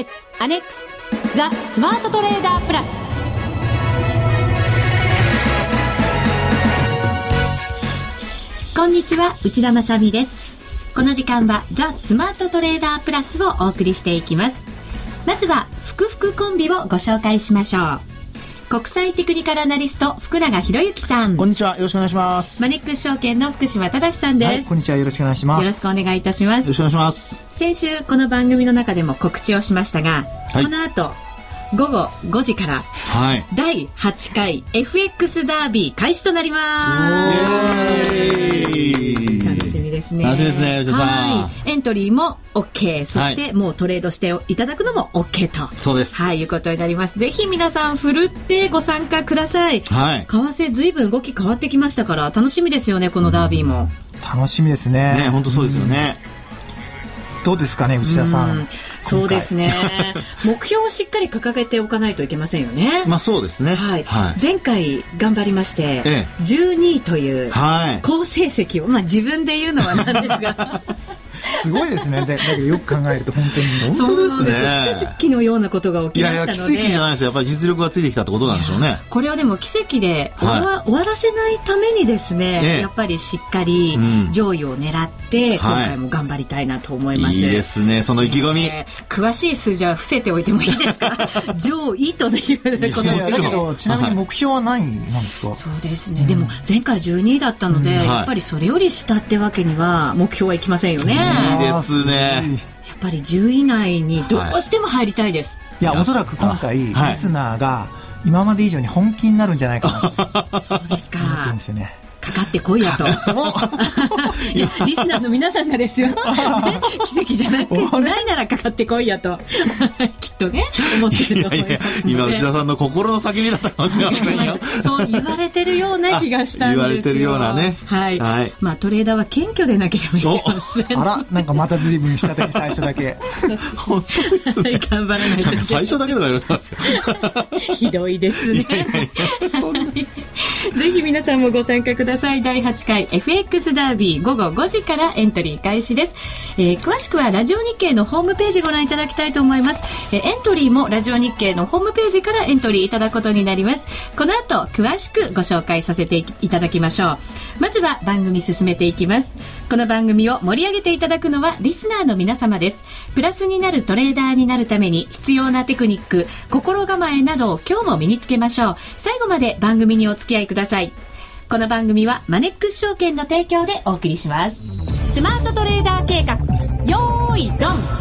ケッツアネックスザ・スマートトレーダープラス。こんにちは内田まさです。この時間はザ・スマートトレーダープラスをお送りしていきます。まずはふくふくコンビをご紹介しましょう。国際テクニカルアナリスト福永博之さん。こんにちは。よろしくお願いします。マネックス証券の福島正さんです、はい、こんにちは。よろしくお願いします。よろしくお願いいたします。よろしくお願いします。先週この番組の中でも告知をしましたが、はい、この後午後5時から、はい、第8回 FX ダービー開始となりますですね。楽しみですね内田さん。エントリーも OK そしてもうトレードしていただくのも OK と。そうです。はいいうことになります。ぜひ皆さんふるってご参加ください。はい。為替ずいぶん動き変わってきましたから楽しみですよねこのダービーも、楽しみですね。ね本当そうですよね、どうですかね内田さんそうですね。目標をしっかり掲げておかないといけませんよね。まあそうですね。はい。はい、前回頑張りまして、ええ、12位という好成績を、まあ自分で言うのはなんですが。すごいですね。だけどよく考えると本当に。本当ですね。奇跡のようなことが起きましたので。いやいや奇跡じゃないですよ。やっぱり実力がついてきたってことなんでしょうね。これはでも奇跡で終わはい、終わらせないためにですね、ええ、やっぱりしっかり上位を狙って、今回も頑張りたいなと思います。いいですね。その意気込み、えー、詳しい数字は伏せておいてもいいですか？上位というこのだけどちなみに目標は何なんですか、はい、そうですね。でも前回12位だったので、うん、やっぱりそれより下ってわけには目標はいきませんよね。いいですね。やっぱり10位以内にどうしても入りたいです。いや、おそらく今回、リスナーが今まで以上に本気になるんじゃないかな そうですか。思ってるんですよね。かかってこいやと。いや、リスナーの皆さんがですよ。ね、奇跡じゃなくないならかかってこいやと。きっとね、思ってると思いますいやいや今、内田さんの心の叫びだったかもしれませんよ。そう言われてるような気がしたんですよ。言われてるようなね。はい。はい、まあ、トレーダーは謙虚でなければいけません。あら、なんかまた随分したてに最初だけ。本当ですね。頑張らないと。最初だけとか言われてますよ。ひどいですね。ぜひ皆さんもご参加ください。第8回 FX ダービー午後5時からエントリー開始です。えー、詳しくはラジオ日経のホームページご覧いただきたいと思います。えー、エントリーもラジオ日経のホームページからエントリーいただくことになります。この後、詳しくご紹介させていただきましょう。まずは番組進めていきます。この番組を盛り上げていただくのはリスナーの皆様です。プラスになるトレーダーになるために必要なテクニック、心構えなどを今日も身につけましょう。最後まで番組にお付き合いください。この番組はマネックス証券の提供でお送りします。スマートトレーダー計画、よーいドン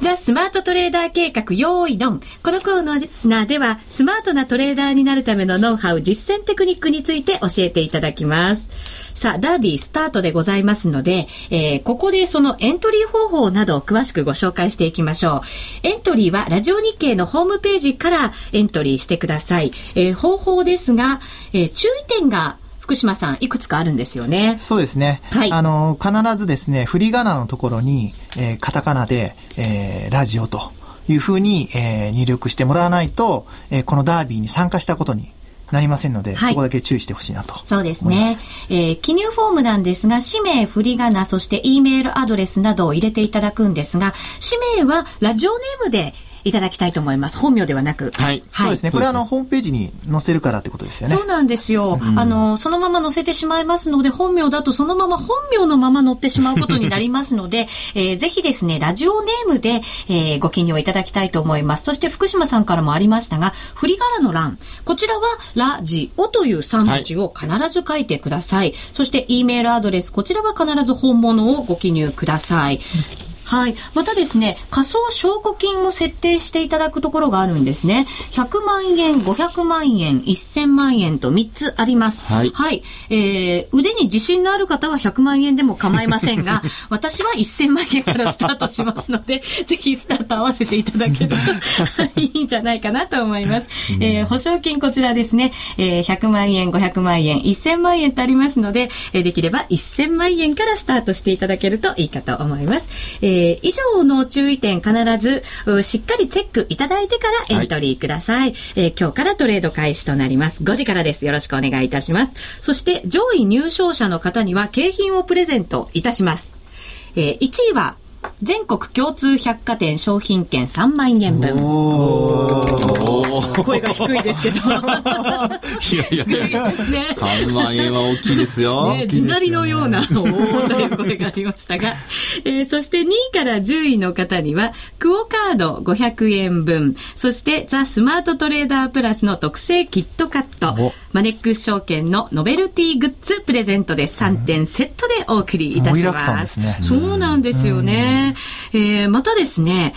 ザ・スマートトレーダー計画、用意ドン。このコーナーでは、スマートなトレーダーになるためのノウハウ、実践テクニックについて教えていただきます。さあ、ダービースタートでございますので、えー、ここでそのエントリー方法などを詳しくご紹介していきましょう。エントリーはラジオ日経のホームページからエントリーしてください。えー、方法ですが、えー、注意点が福島さん、いくつかあるんですよね。そうですね。はい。あの、必ずですね、振り仮名のところに、えー、カタカナで、えー、ラジオというふうに、えー、入力してもらわないと、えー、このダービーに参加したことになりませんので、はい、そこだけ注意してほしいなとそうですね。えー、記入フォームなんですが、氏名、振り仮名、そして E メールアドレスなどを入れていただくんですが、氏名はラジオネームでいただきたいと思います。本名ではなく。はい。そうですね。これはあの、ホームページに載せるからってことですよね。そうなんですよ。うん、あの、そのまま載せてしまいますので、本名だとそのまま本名のまま載ってしまうことになりますので、えー、ぜひですね、ラジオネームで、えー、ご記入いただきたいと思います。そして福島さんからもありましたが、振り仮名の欄、こちらは、ラジオという3文字を必ず書いてください。はい、そして、E メールアドレス、こちらは必ず本物をご記入ください。はい。またですね、仮想証拠金を設定していただくところがあるんですね。100万円、500万円、1000万円と3つあります。はい。はい。えー、腕に自信のある方は100万円でも構いませんが、私は1000万円からスタートしますので、ぜひスタート合わせていただけると いいんじゃないかなと思います。えー、保証金こちらですね、えー、100万円、500万円、1000万円とありますので、えー、できれば1000万円からスタートしていただけるといいかと思います。えーえー、以上の注意点必ずしっかりチェックいただいてからエントリーください、はい、えー、今日からトレード開始となります。5時からです。よろしくお願いいたします。そして上位入賞者の方には景品をプレゼントいたします。えー、1位は、全国共通百貨店商品券3万円分。声が低いですけど。いやいやいや、ね、3万円は大きいですよ。ね、地鳴りのような、おーという声がありましたが、えー、そして2位から10位の方には、クオカード500円分、そしてザ・スマートトレーダープラスの特製キットカット、マネックス証券のノベルティグッズプレゼントで3点セットでお送りいたします。すね、そうなんですよね。えー、またですね、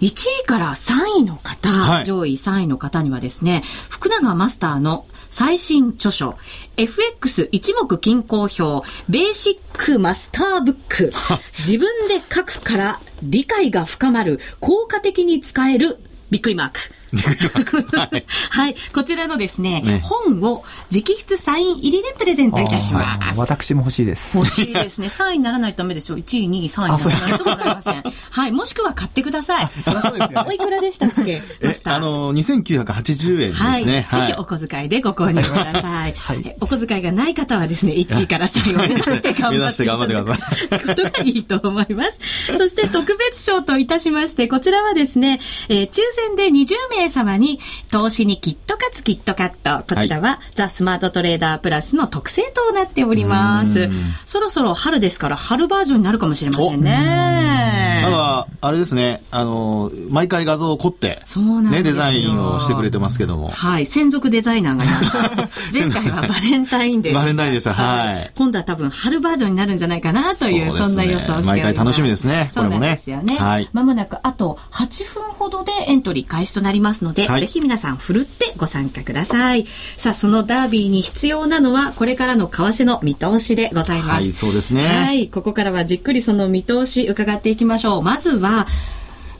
1位から3位の方、はい、上位3位の方にはですね、福永マスターの最新著書、FX 一目均衡表、ベーシックマスターブック。自分で書くから理解が深まる、効果的に使えるびっくりマーク。はい、はい。こちらのですね、ね本を直筆サイン入りでプレゼントいたします。私も欲しいです。欲しいですね。3位にならないとダメですよ。1位、2位、3位にならないともらえません。はい。もしくは買ってください。そりゃそうですよ、ね。おいくらでしたっけ？え、あの、2980円ですね。はい。ぜひお小遣いでご購入ください。はい。お小遣いがない方はですね、1位から3位を目指して頑張って頑張ってください。ことがいいと思います。そして特別賞といたしまして、こちらはですね、えー、抽選で20名様に投資にキットカツキットカット。こちらは、はい、ザ・スマートトレーダープラスの特製となっております。そろそろ春ですから、春バージョンになるかもしれませんね。ただ、あれですね、あの、毎回画像を凝って、ね、デザインをしてくれてますけども。はい、専属デザイナーが 前回はバレンタインデーバレンタインでした。はい。今度は多分春バージョンになるんじゃないかなという、そんな予想しております。毎回楽しみですね、これもね。ですよね。はい。まもなくあと8分ほどでエントリー開始となりますので、はい、ぜひ皆さんふるってご参加ください。さあ、そのダービーに必要なのは、これからの為替の見通しでございます。はい、そうですね。はい、ここからはじっくりその見通し伺っていきましょう。まずは、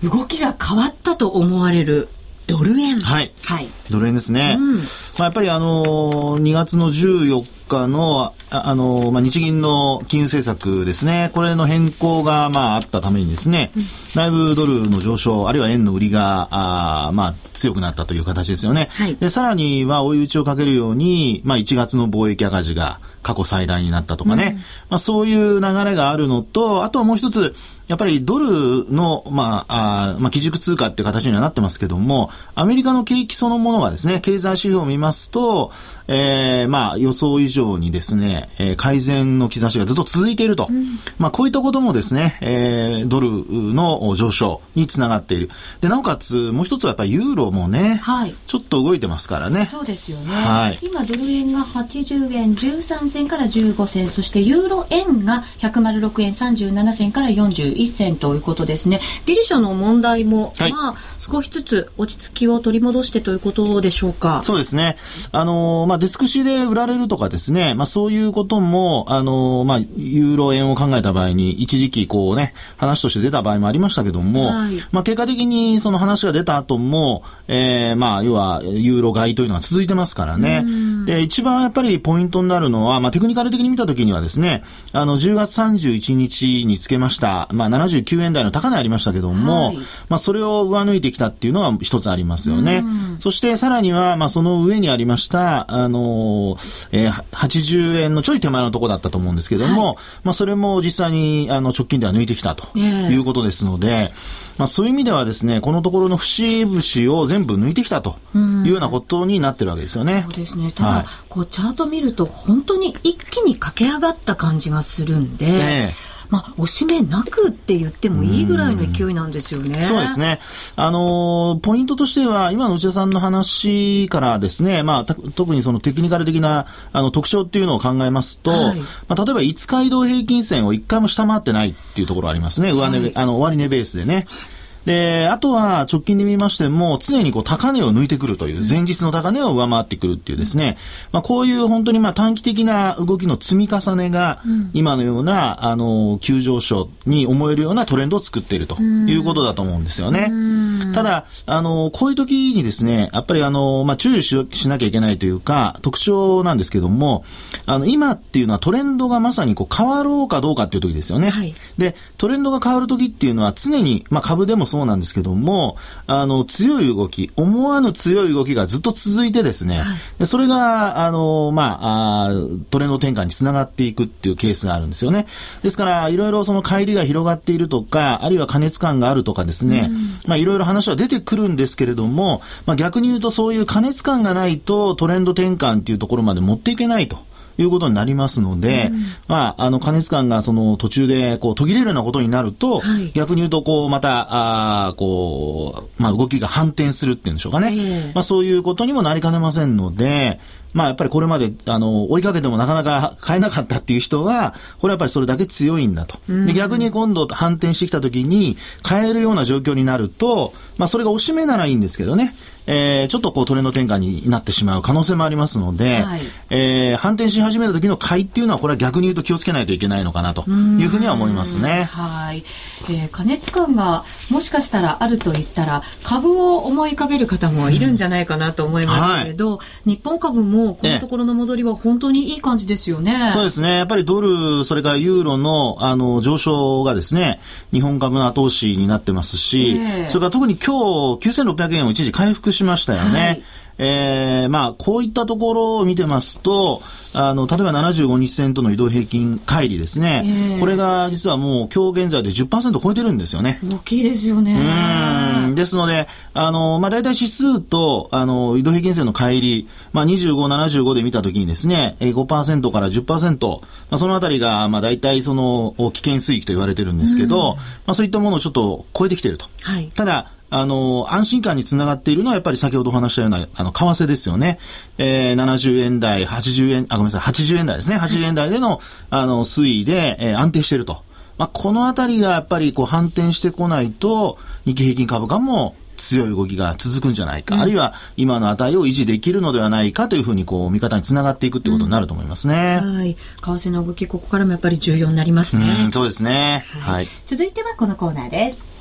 動きが変わったと思われるドル円。はい。はい。ドル円ですね。うん、まあ、やっぱりあのー、2月の14日の、あ、あのー、まあ、日銀の金融政策ですね。これの変更が、まあ、あったためにですね、うん、だいぶドルの上昇、あるいは円の売りが、あまあ、強くなったという形ですよね。はい。で、さらには追い打ちをかけるように、まあ、1月の貿易赤字が過去最大になったとかね。うん、まあ、そういう流れがあるのと、あとはもう一つ、やっぱりドルの、まあ、あまあ、基軸通貨っていう形にはなってますけども、アメリカの景気そのものがですね、経済指標を見ますと、えー、まあ、予想以上にですね、えー、改善の兆しがずっと続いていると。うん、まあ、こういったこともですね、えー、ドルの上昇につながっている。で、なおかつ、もう一つはやっぱりユーロもね、はい、ちょっと動いてますからね。そうですよね。はい、今、ドル円が80円13銭から15銭、そしてユーロ円が106円37銭から41銭ということですね。ギリシャの問題も、はい、まあ、少しずつ落ち着きを取り戻してということでしょうか。そうですね。あのー、まあ、デスクシで売られるとかですね、まあ、そういうことも、あのー、まあ、ユーロ円を考えた場合に、一時期こうね、話として出た場合もありましたけども、はい、まあ、結果的にその話が出た後も、えー、まあ、要は、ユーロ買いというのが続いてますからね。で、一番やっぱりポイントになるのは、まあ、テクニカル的に見たときにはですね、あの、10月31日につけました、まあ、79円台の高値ありましたけども、はい、まあ、それを上抜いてきたっていうのは一つありますよね。そしてさらには、まあ、その上にありました、あのえー、80円のちょい手前のところだったと思うんですけども、はい、まあ、それも実際に、あの、直近では抜いてきたということですので、まあ、そういう意味ではですね、このところの節々を全部抜いてきたというようなことになってるわけですよね。そうですね。ただ、はい、こう、チャート見ると本当に一気に駆け上がった感じがするんで、ねまあ、押し目なくって言ってもいいぐらいの勢いなんですよね。うそうですね。あのー、ポイントとしては、今の内田さんの話からですね、まあ、特にそのテクニカル的なあの特徴っていうのを考えますと、はい、まあ、例えば5日移動平均線を1回も下回ってないっていうところありますね。上値、はい、あの、終値ベースでね。で、あとは直近で見ましても、常にこう高値を抜いてくるという、前日の高値を上回ってくるっていうですね、まあこういう本当にまあ短期的な動きの積み重ねが、今のような、あの、急上昇に思えるようなトレンドを作っているということだと思うんですよね。ただ、あの、こういう時にですね、やっぱりあの、まあ注意ししなきゃいけないというか、特徴なんですけども、あの、今っていうのはトレンドがまさにこう変わろうかどうかっていう時ですよね。はい、で、トレンドが変わる時っていうのは常に、まあ株でもそうなんですけども、あの、強い動き、思わぬ強い動きがずっと続いてですね、はい、それが、あの、まあ、あトレンド転換につながっていくっていうケースがあるんですよね。ですから、いろいろその帰りが広がっているとか、あるいは加熱感があるとかですね、うん、まあ、いろいろ話は出てくるんですけれども、まあ、逆に言うとそういう加熱感がないとトレンド転換っていうところまで持っていけないと。いうことになりますので、うん、まあ、あの、加熱感がその途中でこう途切れるようなことになると、はい、逆に言うと、こう、また、あこう、まあ、動きが反転するっていうんでしょうかね。えー、まあ、そういうことにもなりかねませんので、まあやっぱりこれまで、あの、追いかけてもなかなか買えなかったっていう人は、これやっぱりそれだけ強いんだと。で逆に今度反転してきた時に、買えるような状況になると、まあそれがおしめならいいんですけどね。えー、ちょっとこうトレンド転換になってしまう可能性もありますので、はい、えー、反転し始めた時の買いっていうのはこれは逆に言うと気をつけないといけないのかなというふうには思いますね。はい。えー、加熱感がもしかしたらあると言ったら株を思い浮かべる方もいるんじゃないかなと思いますけれど、うんはい、日本株もこのところの戻りは本当にいい感じですよね。そうですね。やっぱりドル、それからユーロのあの上昇がですね、日本株の後押しになってますし、えー、それから特に今日9600円を一時回復しましたよね。はいえー、まあ、こういったところを見てますと、あの、例えば75日線との移動平均乖離ですね。えー、これが実はもう今日現在で10%超えてるんですよね。大きいですよね。うん。ですので、あの、まあ、大体指数と、あの、移動平均線の乖離、まあ、25、75で見たときにですね、5%から10%、まあ、そのあたりが、まあ、大体その、危険水域と言われてるんですけど、まあ、そういったものをちょっと超えてきてると。はい、ただ、あの、安心感につながっているのはやっぱり先ほどお話したような、あの、為替ですよね。えー、70円台、80円、あ、ごめんなさい、80円台ですね。80円台での、あの、推移で、えー、安定していると。まあ、このあたりがやっぱりこう反転してこないと、日経平均株価も強い動きが続くんじゃないか、うん、あるいは今の値を維持できるのではないかというふうにこう見方につながっていくということになると思いますね。うん、はい。為替の動き、ここからもやっぱり重要になりますね。うん、そうですね。はい。はい、続いてはこのコーナーです。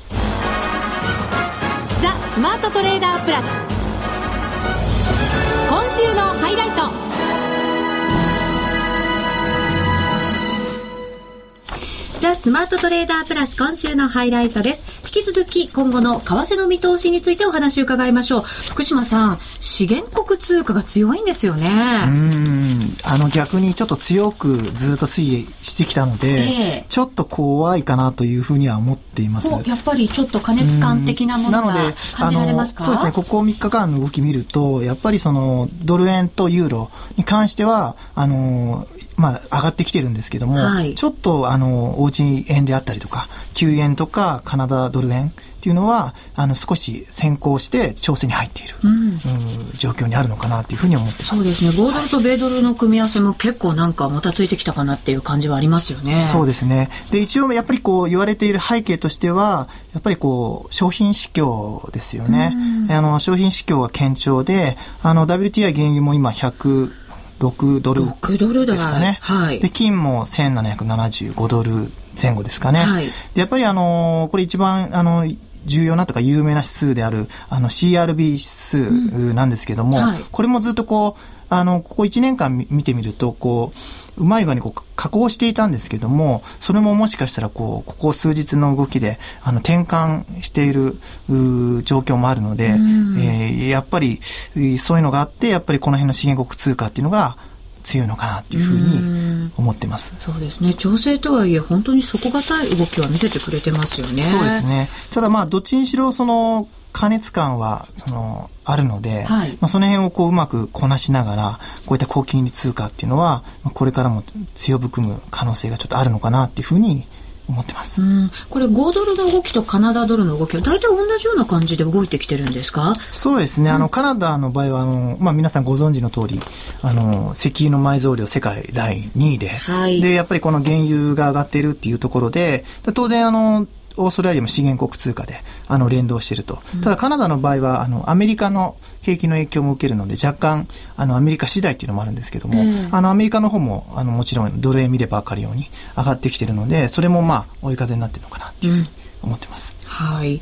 ザ・スマートトレーダープラス。今週のハイライト。ザ・スマートトレーダープラス今週のハイライトです。引き続き今後の為替の見通しについてお話を伺いましょう。福島さん、資源国通貨が強いんですよね。うん。あの逆にちょっと強くずっと推移してきたので、えー、ちょっと怖いかなというふうには思っています。やっぱりちょっと加熱感的なものが感じられますか？そうですね、ここ3日間の動き見ると、やっぱりそのドル円とユーロに関しては、あの、まあ、上がってきてるんですけども、はい、ちょっと、あの、おうち円であったりとか、9円とかカナダドル円っていうのは、あの、少し先行して調整に入っている、うん、状況にあるのかなというふうに思ってます。そうですね。5ドルと米ドルの組み合わせも結構なんかもたついてきたかなっていう感じはありますよね。そうですね。で、一応やっぱりこう言われている背景としては、やっぱりこう、商品市況ですよね。あの、商品市況は堅調で、あの、WTI 原油も今100、6ドルですかね。はい、で、金も1775ドル前後ですかね。はい、でやっぱりあのこれ一番あの重要なとか有名な指数であるあの CRB 指数なんですけども、うんはい、これもずっとこうあのここ1年間見てみるとこううまい具合にこう加工していたんですけどもそれももしかしたらこうここ数日の動きであの転換している状況もあるので、うん、えー、やっぱりそういうのがあってやっぱりこの辺の資源国通貨っていうのが強いのかなっていうふうに思ってます。そうですね。調整とはいえ本当に底堅い動きは見せてくれてますよね。そうですね。ただまあどっちにしろその加熱感はそのあるので、はい、まあ、その辺をこううまくこなしながらこういった高金利通貨っていうのはこれからも強含む可能性がちょっとあるのかなっていうふうに思ってます。これ5ドルの動きとカナダドルの動きは大体同じような感じで動いてきてるんですか？そうですね。あの、カナダの場合は、あの、まあ、皆さんご存知の通り、あの、石油の埋蔵量世界第2位で、はい、で、やっぱりこの原油が上がっているっていうところで、当然あの、オーストラリアも資源国通貨であの連動していると、ただカナダの場合はあのアメリカの景気の影響も受けるので若干あのアメリカ次第っていうのもあるんですけども、あのアメリカの方もあのもちろんドル円見れば分かるように上がってきているのでそれもまあ追い風になってるのかなっていうふうに思ってます。うん、はい。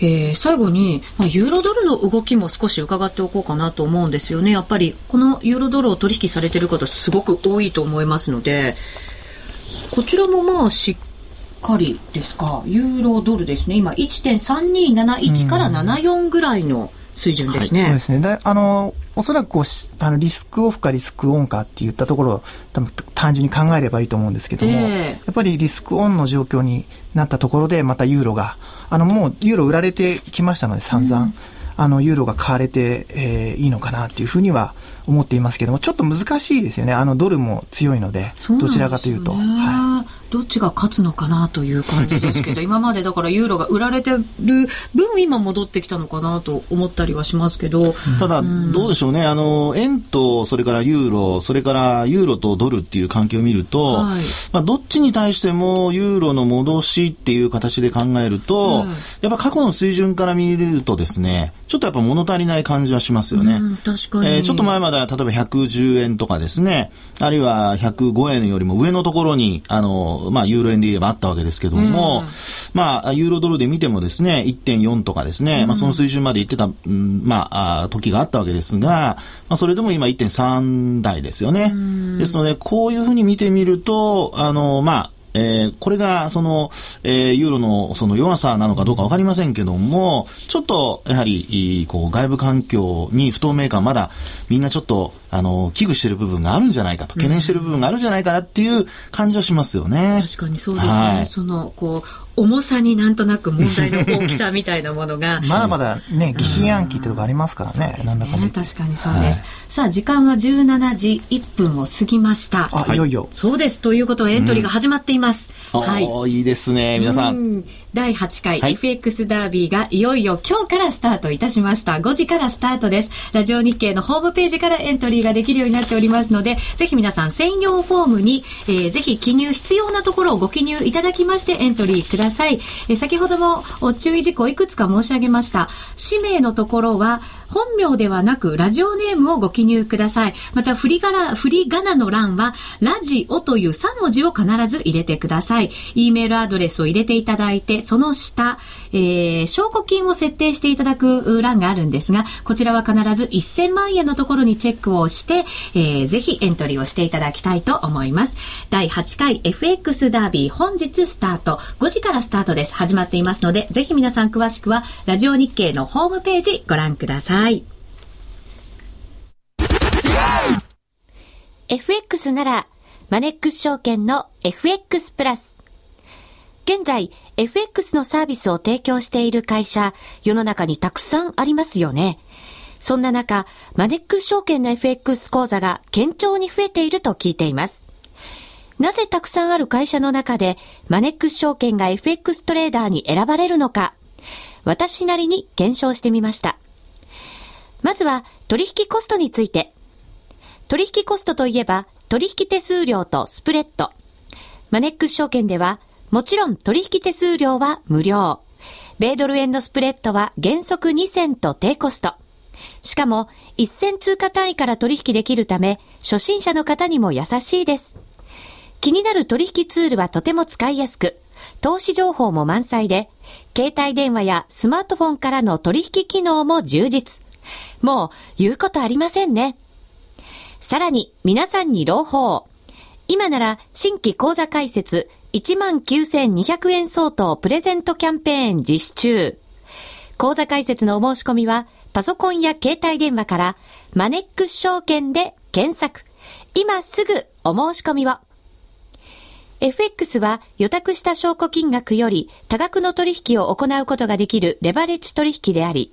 えー、最後に、まあ、ユーロドルの動きも少し伺っておこうかなと思うんですよね。やっぱりこのユーロドルを取引されている方すごく多いと思いますので、こちらもまあしっかりですか？ユーロドルですね。今1.3271から74ぐらいの水準ですね。はい、そうですね。だあの、おそらくこうあのリスクオフかリスクオンかっていったところを多分単純に考えればいいと思うんですけども、えー、やっぱりリスクオンの状況になったところでまたユーロが、あのもうユーロ売られてきましたので散々、うん、あのユーロが買われて、えー、いいのかなっていうふうには思っていますけども、ちょっと難しいですよね。あのドルも強いので、でどちらかというと。はいどっちが勝つのかなという感じですけど、今までだからユーロが売られてる分、今戻ってきたのかなと思ったりはしますけど。ただ、どうでしょうね。あの、円と、それからユーロ、それからユーロとドルっていう関係を見ると、はい、まあ、どっちに対してもユーロの戻しっていう形で考えると、うん、やっぱ過去の水準から見るとですね、ちょっとやっぱ物足りない感じはしますよね。うん、確かに。えー、ちょっと前までは例えば110円とかですね、あるいは105円よりも上のところに、あの、まあ、ユーロ円で言えばあったわけですけども、うん、まあ、ユーロドルで見てもですね、1.4とかですね、うん、まあ、その水準まで行ってた、うん、まあ、あ時があったわけですが、まあ、それでも今1.3台ですよね。ですので、こういうふうに見てみると、あの、まあ、えー、これがその、えー、ユーロのその弱さなのかどうか分かりませんけども、ちょっとやはりこう外部環境に不透明感まだみんなちょっとあの危惧している部分があるんじゃないかと懸念している部分があるんじゃないかなっていう感じはしますよね。確かにそうですね。はい、そのこう重さになんとなく問題の大きさみたいなものが。まだまだね、疑心暗鬼ってとこありますからね。ねなんだかね。確かにそうです。はい、さあ、時間は17時1分を過ぎました。あ、いよいよ。そうです。ということはエントリーが始まっています。うん、はい。いいですね、皆さん。第8回 FX ダービーがいよいよ今日からスタートいたしました。5時からスタートです。ラジオ日経のホームページからエントリーができるようになっておりますので、ぜひ皆さん専用フォームに、えー、ぜひ記入必要なところをご記入いただきましてエントリーください。えー、先ほども注意事項いくつか申し上げました。氏名のところは本名ではなくラジオネームをご記入ください。また振り仮名、振り仮名の欄はラジオという3文字を必ず入れてください。e メールアドレスを入れていただいて、その下、えー、証拠金を設定していただく欄があるんですが、こちらは必ず1000万円のところにチェックをして、えー、ぜひエントリーをしていただきたいと思います。第8回 FX ダービー本日スタート。5時からスタートです。始まっていますので、ぜひ皆さん詳しくは、ラジオ日経のホームページご覧ください。FX なら、マネックス証券の FX プラス。現在、FX のサービスを提供している会社、世の中にたくさんありますよね。そんな中、マネックス証券の FX 講座が堅調に増えていると聞いています。なぜたくさんある会社の中で、マネックス証券が FX トレーダーに選ばれるのか、私なりに検証してみました。まずは、取引コストについて。取引コストといえば、取引手数料とスプレッド。マネックス証券では、もちろん取引手数料は無料。米ドル円のスプレッドは原則2銭と低コスト。しかも、1銭通貨単位から取引できるため、初心者の方にも優しいです。気になる取引ツールはとても使いやすく、投資情報も満載で、携帯電話やスマートフォンからの取引機能も充実。もう言うことありませんね。さらに皆さんに朗報。今なら新規講座開設19,200円相当プレゼントキャンペーン実施中。講座開設のお申し込みは、パソコンや携帯電話から、マネックス証券で検索。今すぐお申し込みを。FX は予託した証拠金額より多額の取引を行うことができるレバレッジ取引であり、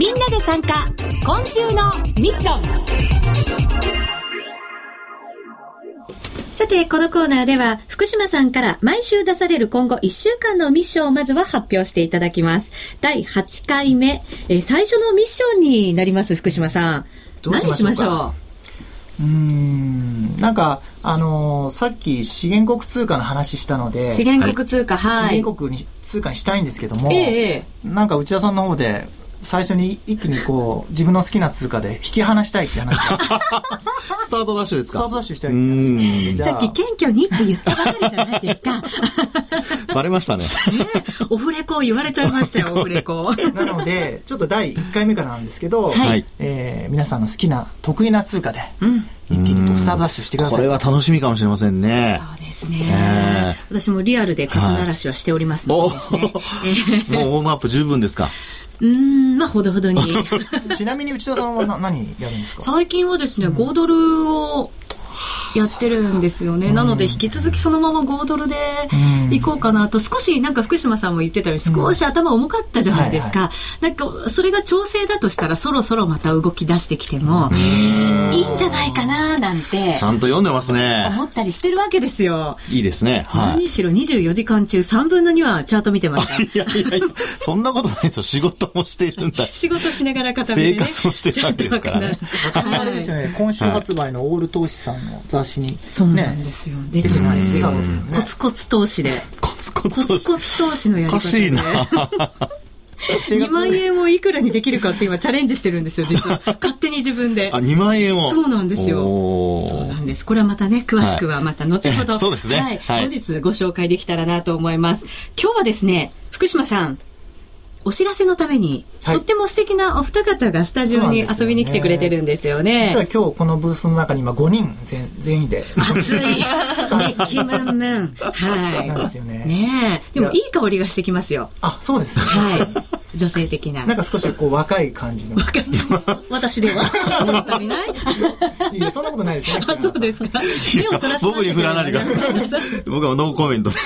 みんなで参加、今週のミッション。さて、このコーナーでは、福島さんから毎週出される今後1週間のミッションをまずは発表していただきます。第8回目、えー、最初のミッションになります、福島さん。何しましょう？うんなんか、あのーさっき資源国通貨の話したので、資源国通貨、はい。資源国に通貨にしたいんですけども、えええなんか内田さんの方で、最初に一気にこう、自分の好きな通貨で引き離したいって話が、スタートダッシュですか？スタートダッシュしたいって話さっき謙虚にって言ったばかりじゃないですか。バレましたね。ねオフレコ言われちゃいましたよ、オフレコ。なので、ちょっと第1回目からなんですけど、はいえー皆さんの好きな、得意な通貨で、うん。一気にスタートダッシュしてください。これは楽しみかもしれませんね。そうですね、え私もリアルで肩慣らしはしておりますのおでですね。えもうウォームアップ十分ですか？ーうーん、まあ、ほどほどに。ちなみに内田さんはな何やるんですか？最近はですね、5ドルをやってるんですよね。なので、引き続きそのまま5ドルで行こうかなと、少しなんか福島さんも言ってたように、少し頭重かったじゃないですか。なんか、それが調整だとしたら、そろそろまた動き出してきても、いいんじゃないかな、なんてち、ゃんと読んでますね。思ったりしてるわけですよ。いいですね。はい。何しろ24時間中3分の2はチャート見てました。いやいやいや、そんなことないですよ。仕事もしているんだし。仕事しながら片目で、ね、生活をしてるわけですからあれですよね、今週発売のオール投資さんの雑誌に、そうなんですよ。出てるんですよ。出てますよねコツコツ投資で。コツココツとツコツ投資のやりお方で。かしいな。2万円をいくらにできるかって今チャレンジしてるんですよ、実は。勝手に自分であ、。2万円を。そうなんですよそうなんです。これはまたね、詳しくはまた後ほど、は いそうですねはい。はい後日ご紹介できたらなと思います。今日はですね、福島さん、お知らせのために、はいとっても素敵なお二方がスタジオに遊びに来てくれてるんですよね。実は今日このブースの中に今5人全全員で、熱い。熱気ムンムン。はい。なんですよねねえ。でもいい香りがしてきますよ。あ、そうですね。はい。女性的な。なんか少しこう若い感じの。私では物足りないいや、そんなことないですね。あ、そうですか。目をそらし僕に振らないでください。僕はノーコメントで。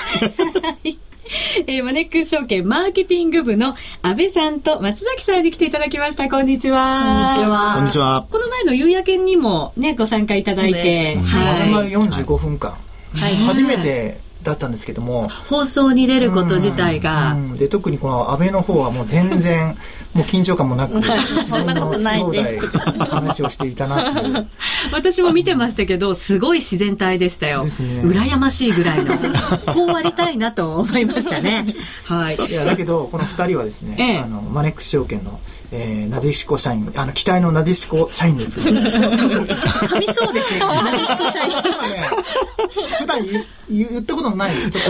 えーマネックス証券マーケティング部の安倍さんと松崎さんに来ていただきました。こんにちは。こんにちはこんにちは。この前の夕焼けにもね、ご参加いただいて、まるはい。45分間。初めてだったんですけども、放送に出ること自体が、うんで特にこの安倍の方はもう全然もう緊張感もなく自 そんなことないで話をしていたなっていう 私も見てましたけど、すごい自然体でしたよ。ですね羨ましいぐらいの。こうありたいなと思いましたね。はい。いやだけどこの2人はですね、ええあのマネックス証券の、えー、なでしこ社員あの期待のなでしこ社員です噛みそうですね。なでしこ社員。普段言ったことのないちょっ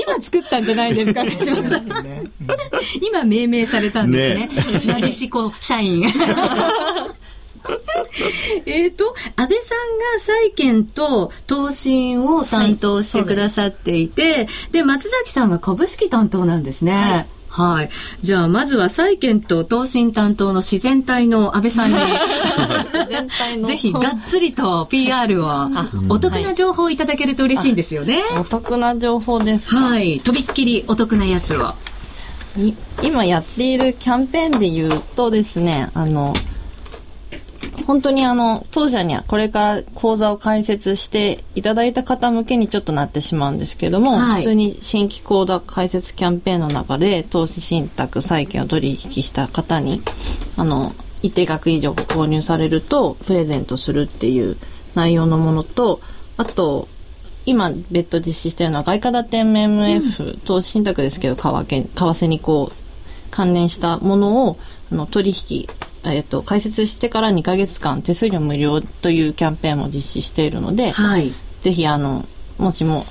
今作ったんじゃないですか、と西本さん。ね、今命名されたんですねね。なでしこ社員。えっと、安倍さんが債券と投信を担当してくださっていて、で松崎さんが株式担当なんですね。はい。じゃあ、まずは債券と投信担当の自然体の安倍さんに、ぜひがっつりと PR を、お得な情報をいただけると嬉しいんですよね。お得な情報ですかはい。とびっきりお得なやつを。い今やっているキャンペーンで言うとですねあの本当にあの当社にはこれから講座を開設していただいた方向けにちょっとなってしまうんですけども、はい。普通に新規講座開設キャンペーンの中で投資信託債券を取引した方にあの一定額以上ご購入されるとプレゼントするっていう内容のものとあと今別途実施しているのは外貨建て MMF、投資信託ですけど為替為替にこう関連したものをあの取引、えっと開設してから2ヶ月間手数料無料というキャンペーンも実施しているので、はい。ぜひあのもしも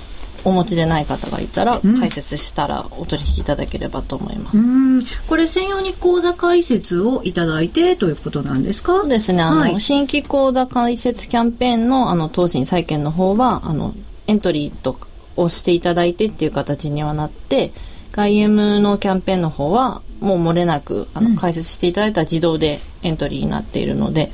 お持ちでない方がいたら、開設したらお取引いただければと思います。うん。これ専用に講座開設をいただいてということなんですか？そうですね、あの、はい。新規口座開設キャンペーンの、あの、投信債券の方は、あの、エントリーとをしていただいてっていう形にはなって、外 M のキャンペーンの方は、もう漏れなく、あの、開設していただいたら自動でエントリーになっているので、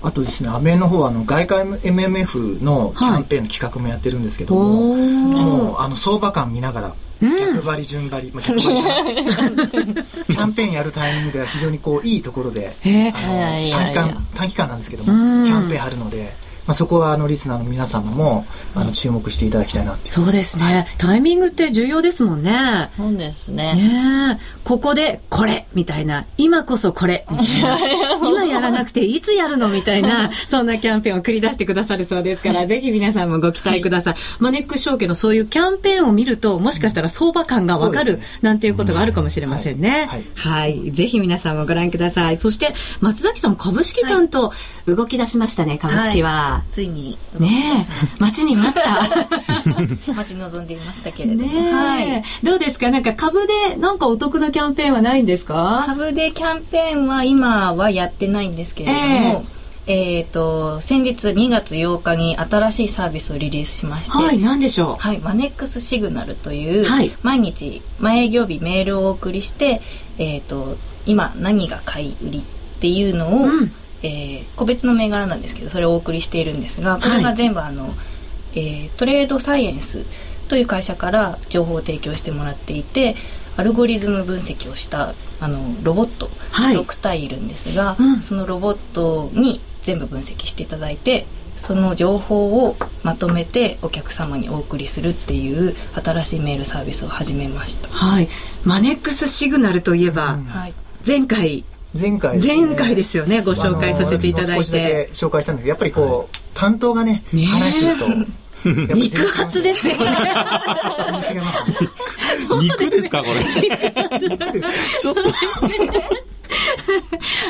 あとですねアメの方はあの外貨 MMF のキャンペーンの企画もやってるんですけども、おー。もうあの相場感見ながら逆張り順張り、まあ、逆張り。か なキャンペーンやるタイミングでは非常にこういいところで短期間短期間なんですけどもうん。キャンペーンあるのでまあ、そこはあのリスナーの皆様もあの注目していただきたいなってそうですね。タイミングって重要ですもんね。そうですね。ねえ、ここでこれみたいな、今こそこれみたいな、今やらなくていつやるのみたいな、そんなキャンペーンを繰り出してくださるそうですから、ぜひ皆さんもご期待ください。マネックス証券のそういうキャンペーンを見ると、もしかしたら相場感がわかるねなんていうことがあるかもしれませんね。はいはい。ぜひ皆さんもご覧ください。そして、松崎さん株式担当、動き出しましたね、株式は。ついにねえ、待ちに待った。待ち望んでいましたけれども、はい、どうですか？なんか株でなんかお得なキャンペーンはないんですか？株でキャンペーンは今はやってないんですけれども、えっ、と先日2月8日に新しいサービスをリリースしまして、はい、なんでしょう？はい、マネックスシグナルという、はい。毎日前営業日メールをお送りして、えー、と今何が買い売りっていうのを、うんえー個別の銘柄なんですけどそれをお送りしているんですがこれが全部あの、えートレードサイエンスという会社から情報を提供してもらっていてアルゴリズム分析をしたあのロボットはい。6体いるんですが、うん。そのロボットに全部分析していただいてその情報をまとめてお客様にお送りするっていう新しいメールサービスを始めました、はい。マネックスシグナルといえば、はい、前回、前回ですね。前回ですよねご紹介させていただいて。あの私も少しだけ紹介したんですけどやっぱりこう、担当がねねえ。話すると。肉厚ですよね。全然違いますね。肉ですかこれ。ちょっと。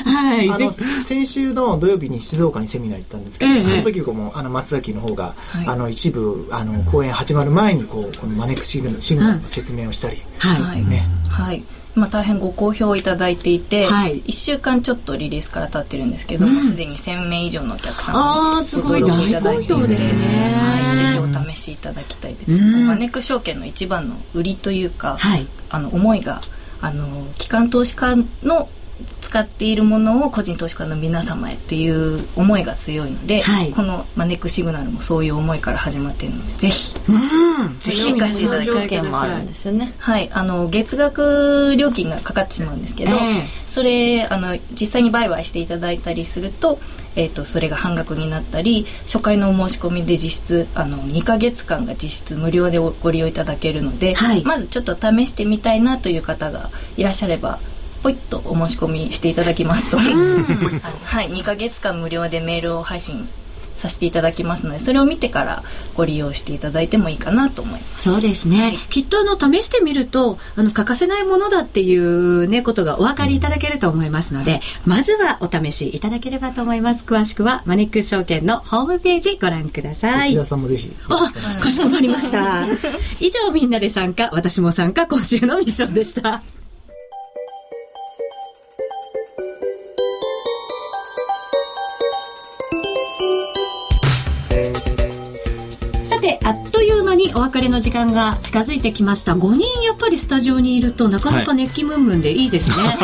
はい。あの先週の土曜日に静岡にセミナー行ったんですけど、ええ。その時もあの松崎の方が、はい。あの一部あの公演始まる前にこうこのマネックシグナルの説明をしたり、はい。はい。ね。はい今大変ご好評いただいていて、はい。1週間ちょっとリリースから経ってるんですけども、すでに1000名以上のお客あ様にーすごい。大好評ですね。はい、ぜひお試しいただきたいです、うん。マネック証券の一番の売りというか、はい。あの思いがあの機関投資家の使っているものを個人投資家の皆様へっていう思いが強いので、はい。このマネックシグナルもそういう思いから始まっているのでぜひうん。ぜひ行かせていただきたい。条件もあるんですよね。はい、あの月額料金がかかってしまうんですけど、ええ。それあの実際に売買していただいたりすると,、えー、とそれが半額になったり初回のお申し込みで実質あの2ヶ月間が実質無料でおご利用いただけるので、はい。まずちょっと試してみたいなという方がいらっしゃればポイッとお申し込みしていただきますと、はい、2ヶ月間無料でメールを配信させていただきますのでそれを見てからご利用していただいてもいいかなと思います。そうですね。きっとあの、試してみると、あの、欠かせないものだっていうね、ことがお分かりいただけると思いますので、まずはお試しいただければと思います。詳しくは、マネックス証券のホームページご覧ください内。田さんもぜひあ、かしこまりました。以上、みんなで参加、私も参加、今週のミッションでした。にお別れの時間が近づいてきました。5人やっぱりスタジオにいるとなかなか熱気ムンムンでいいですね。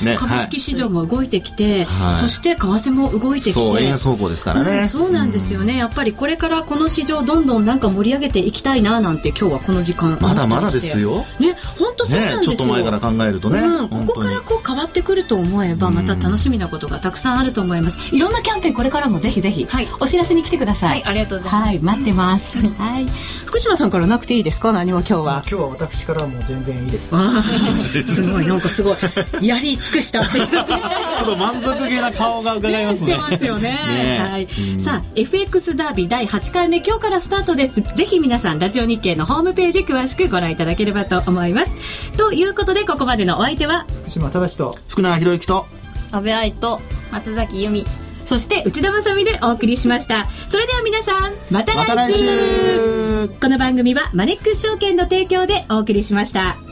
ねね株式市場も動いてきて、はいそして為替も動いてきて。そう、円安方向ですからうんね。そうなんですよね、やっぱりこれからこの市場どんどんなんか盛り上げていきたいななんて今日はこの時間まだまだですよ。ね本当そうなんね、ですよ、ちょっと前から考えるとね。うん、ここからこう変わってくると思えばまた楽しみなことがたくさんあると思います。いろんなキャンペーンこれからもぜひぜひはい。お知らせに来てください。はいありがとうございます。はい待ってます。はい。福島さんからなくていいですか？何も今日は。今日は私からはもう全然いいです。す。ごいなんかすごい。やり尽くしたっていう。ちょっと満足げな顔が伺いますね。してますよね。ねはい。うん。さあ、FX ダービー第8回目今日からスタートです。ぜひ皆さん、ラジオ日経のホームページ詳しくご覧いただければと思います。ということで、ここまでのお相手は、福島正と。福永博之と、安倍愛と。松崎由美。そして内田まさみでお送りしました。それでは皆さん、また来週。また来週。この番組はマネックス証券の提供でお送りしました。